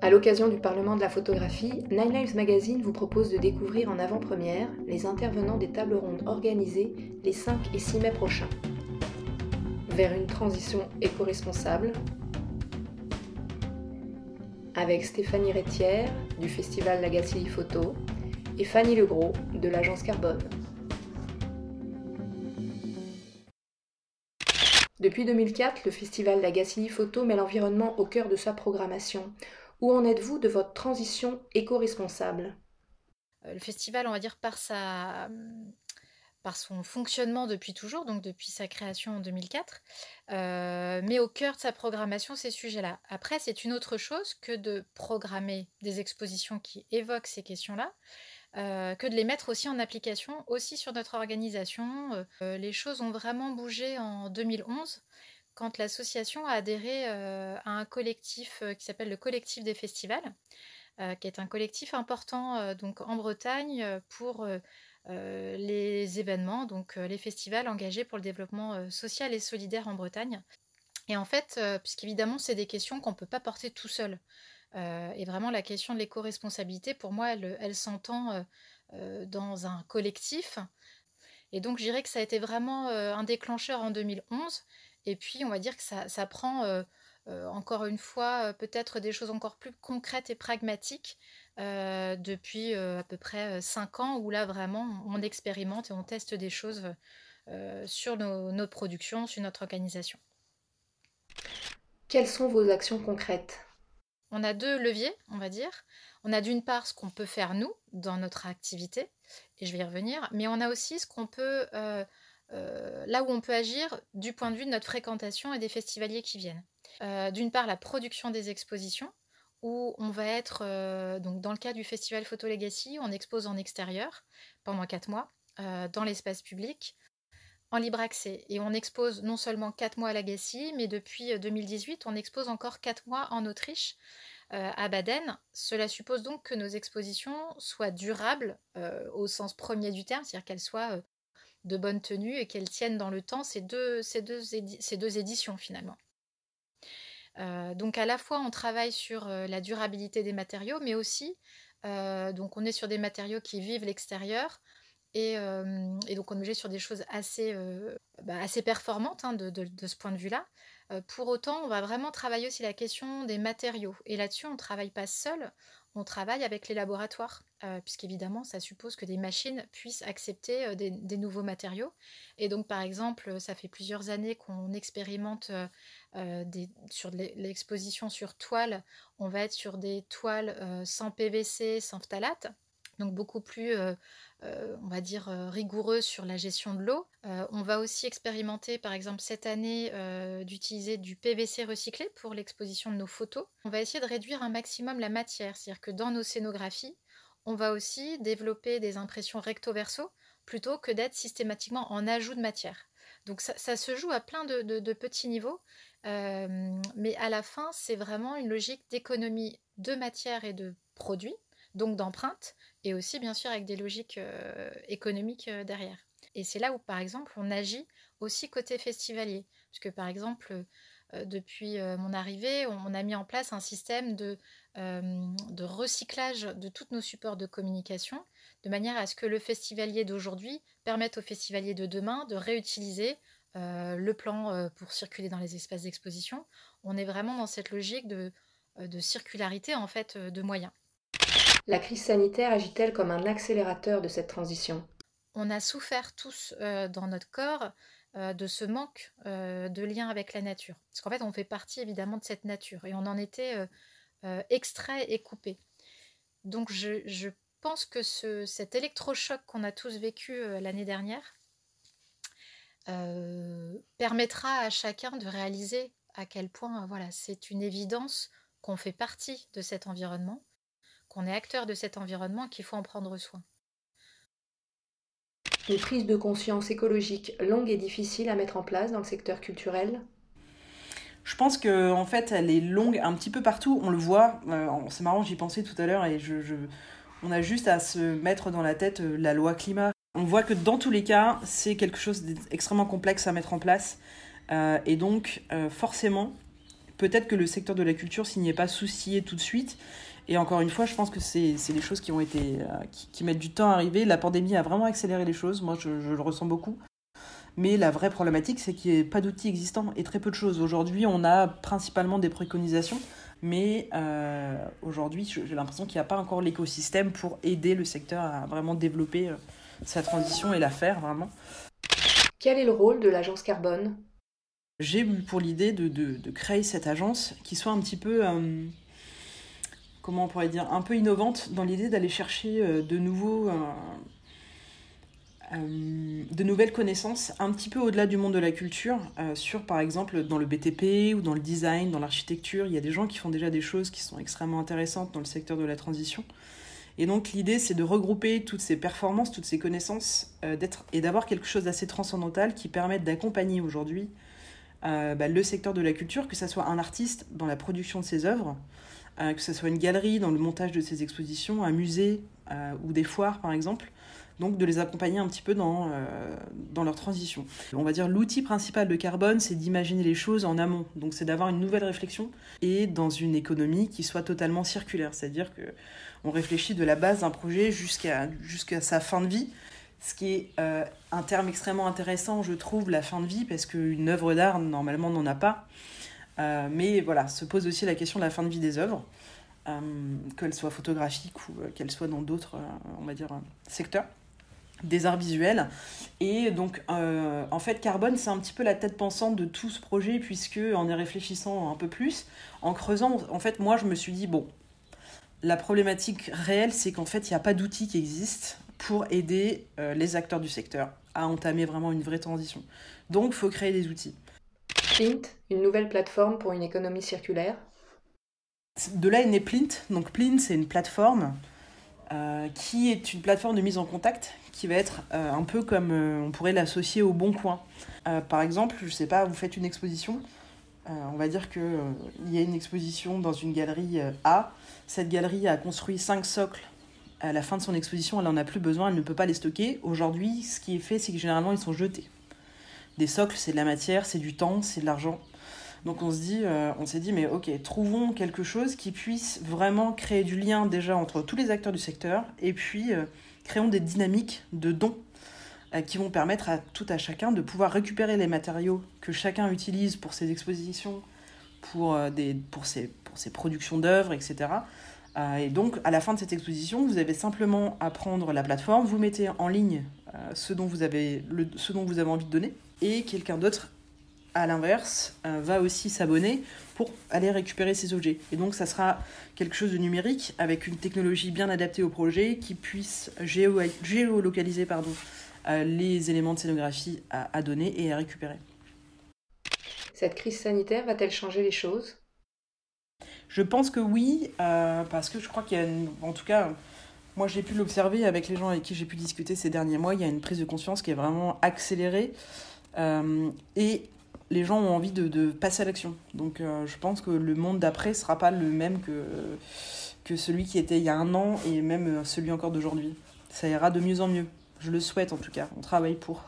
À l'occasion du Parlement de la photographie, Nine Lives Magazine vous propose de découvrir en avant-première les intervenants des tables rondes organisées les 5 et 6 mai prochains. Vers une transition éco-responsable, avec Stéphanie Rétière du Festival Lagacilly Photo et Fanny Legros de l'agence Carbone. Depuis 2004, le Festival Lagacilly Photo met l'environnement au cœur de sa programmation. Où en êtes-vous de votre transition éco-responsable? Euh, Le festival, on va dire, par sa par son fonctionnement depuis toujours, donc depuis sa création en 2004, euh, mais au cœur de sa programmation ces sujets-là. Après, c'est une autre chose que de programmer des expositions qui évoquent ces questions-là, euh, que de les mettre aussi en application, aussi sur notre organisation. Euh, les choses ont vraiment bougé en 2011 quand l'association a adhéré à un collectif qui s'appelle le collectif des festivals, qui est un collectif important donc en Bretagne pour euh, les événements, donc euh, les festivals engagés pour le développement euh, social et solidaire en Bretagne. Et en fait, puisqu'évidemment, c'est des questions qu'on ne peut pas porter tout seul. et vraiment, la question de l'éco-responsabilité, pour moi, elle, s'entend dans un collectif. Et donc, je dirais que ça a été vraiment un déclencheur en 2011. Et puis, on va dire que ça, ça prend encore une fois peut-être des choses encore plus concrètes et pragmatiques depuis à peu près 5 euh, ans où là vraiment on expérimente et on teste des choses sur nos, nos, productions, sur notre organisation. Quelles sont vos actions concrètes? On a deux leviers, on va dire. On a d'une part ce qu'on peut faire nous dans notre activité, et je vais y revenir, mais on a aussi ce qu'on peut, là où on peut agir du point de vue de notre fréquentation et des festivaliers qui viennent. d'une part la production des expositions, où on va être, euh, donc dans le cas du festival Photo Legacy, on expose en extérieur pendant quatre mois, euh, dans l'espace public, en libre accès. Et on expose non seulement quatre mois à Legacy, mais depuis 2018, euh, on expose encore quatre mois en Autriche, à Baden. Cela suppose donc que nos expositions soient durables au sens premier du terme, c'est-à-dire qu'elles soient de bonne tenue et qu'elles tiennent dans le temps ces deux, éditions finalement. Euh, donc à la fois on travaille sur euh, la durabilité des matériaux, mais aussi euh, donc on est sur des matériaux qui vivent l'extérieur et, donc on est sur des choses assez, bah, assez performantes hein, de, de, ce point de vue-là. pour autant, on va vraiment travailler aussi la question des matériaux. Et là-dessus, on ne travaille pas seul, on travaille avec les laboratoires, euh, puisqu'évidemment, ça suppose que des machines puissent accepter euh, des, nouveaux matériaux. Et donc, par exemple, ça fait plusieurs années qu'on expérimente euh, sur l'exposition sur toile. On va être sur des toiles sans PVC, sans phtalate, donc beaucoup plus euh, on va dire, euh, rigoureux sur la gestion de l'eau. Euh, on va aussi expérimenter, par exemple, cette année, d'utiliser du PVC recyclé pour l'exposition de nos photos. On va essayer de réduire un maximum la matière, c'est-à-dire que dans nos scénographies, on va aussi développer des impressions recto-verso plutôt que d'être systématiquement en ajout de matière. Donc ça, se joue à plein de, petits niveaux, mais à la fin, c'est vraiment une logique d'économie de matière et de produits, donc d'empreinte, et aussi bien sûr avec des logiques euh, économiques euh, derrière. Et c'est là où par exemple on agit aussi côté festivalier, puisque par exemple euh, depuis mon arrivée, on, a mis en place un système de, de recyclage de tous nos supports de communication, de manière à ce que le festivalier d'aujourd'hui permette au festivalier de demain de réutiliser le plan pour circuler dans les espaces d'exposition. On est vraiment dans cette logique de, de circularité en fait de moyens. La crise sanitaire agit-elle comme un accélérateur de cette transition? On a souffert tous euh, dans notre corps euh, de ce manque euh, de lien avec la nature. Parce qu'en fait, on fait partie évidemment de cette nature et on en était extrait et coupé. Donc je, pense que cet électrochoc qu'on a tous vécu l'année dernière permettra à chacun de réaliser à quel point voilà, c'est une évidence qu'on fait partie de cet environnement qu'on est acteur de cet environnement qu'il faut en prendre soin. Une prise de conscience écologique longue et difficile à mettre en place dans le secteur culturel? Je pense que en fait, elle est longue un petit peu partout. On le voit. Euh, c'est marrant, j'y pensais tout à l'heure et je, on a juste à se mettre dans la tête euh, la loi climat. On voit que dans tous les cas, c'est quelque chose d'extrêmement complexe à mettre en place. Euh, et donc, forcément, peut-être que le secteur de la culture s'y n'est pas soucié tout de suite. Et encore une fois, je pense que c'est des choses qui ont été qui, mettent du temps à arriver. La pandémie a vraiment accéléré les choses. Moi, je, le ressens beaucoup. Mais la vraie problématique, c'est qu'il n'y a pas d'outils existants et très peu de choses. Aujourd'hui, on a principalement des préconisations, mais aujourd'hui, j'ai l'impression qu'il n'y a pas encore l'écosystème pour aider le secteur à vraiment développer sa transition et la faire vraiment. Quel est le rôle de l'agence carbone? J'ai eu pour l'idée de, de, créer cette agence qui soit un petit peu, euh, comment on pourrait dire, un peu innovante dans l'idée d'aller chercher euh, de nouveaux... Euh, de nouvelles connaissances un petit peu au-delà du monde de la culture, sur par exemple dans le BTP ou dans le design, dans l'architecture. Il y a des gens qui font déjà des choses qui sont extrêmement intéressantes dans le secteur de la transition. Et donc l'idée, c'est de regrouper toutes ces performances, toutes ces connaissances, euh, et d'avoir quelque chose d'assez transcendantal qui permette d'accompagner aujourd'hui euh, bah, le secteur de la culture, que ce soit un artiste dans la production de ses œuvres, euh, que ce soit une galerie dans le montage de ses expositions, un musée ou des foires par exemple, donc de les accompagner un petit peu dans, euh, dans leur transition. On va dire l'outil principal de Carbone, c'est d'imaginer les choses en amont, donc c'est d'avoir une nouvelle réflexion et dans une économie qui soit totalement circulaire, c'est-à-dire que on réfléchit de la base d'un projet jusqu'à jusqu'à sa fin de vie, ce qui est euh, un terme extrêmement intéressant, je trouve, la fin de vie, parce qu'une œuvre d'art, normalement, n'en a pas. Euh, mais voilà, se pose aussi la question de la fin de vie des œuvres, qu'elles soient photographiques ou qu'elles soient dans d'autres, on va dire, secteurs des arts visuels. Et donc, euh, en fait, Carbone, c'est un petit peu la tête pensante de tout ce projet, puisque en y réfléchissant un peu plus, en creusant, en fait, moi, je me suis dit, bon, la problématique réelle, c'est qu'en fait, il n'y a pas d'outils qui existent pour aider euh, les acteurs du secteur à entamer vraiment une vraie transition. Donc, il faut créer des outils. Plint, une nouvelle plateforme pour une économie circulaire De là est né Plint. Donc, Plint, c'est une plateforme euh, qui est une plateforme de mise en contact qui va être euh, un peu comme euh, on pourrait l'associer au bon coin. par exemple, je sais pas, vous faites une exposition, on va dire qu'il il y a une exposition dans une galerie A, cette galerie a construit cinq socles à la fin de son exposition, elle n'en a plus besoin, elle ne peut pas les stocker. Aujourd'hui, ce qui est fait, c'est que généralement, ils sont jetés. Des socles, c'est de la matière, c'est du temps, c'est de l'argent. Donc on se dit, euh, on s'est dit, mais ok, trouvons quelque chose qui puisse vraiment créer du lien déjà entre tous les acteurs du secteur, et puis euh, créons des dynamiques de dons euh, qui vont permettre à tout à chacun de pouvoir récupérer les matériaux que chacun utilise pour ses expositions, pour, des, pour, ses, pour ses productions d'œuvres, etc. et donc à la fin de cette exposition, vous avez simplement à prendre la plateforme, vous mettez en ligne ce, dont vous avez le, ce dont vous avez envie de donner, et quelqu'un d'autre à l'inverse, euh, va aussi s'abonner pour aller récupérer ces objets. Et donc ça sera quelque chose de numérique avec une technologie bien adaptée au projet qui puisse géolocaliser pardon, euh, les éléments de scénographie à, donner et à récupérer. Cette crise sanitaire va-t-elle changer les choses? Je pense que oui, euh, parce que je crois qu'il y a, en tout cas, moi j'ai pu l'observer avec les gens avec qui j'ai pu discuter ces derniers mois, il y a une prise de conscience qui est vraiment accélérée. et les gens ont envie de, passer à l'action. Donc euh, je pense que le monde d'après sera pas le même que, celui qui était il y a un an et même euh, celui encore d'aujourd'hui. Ça ira de mieux en mieux. Je le souhaite en tout cas. On travaille pour.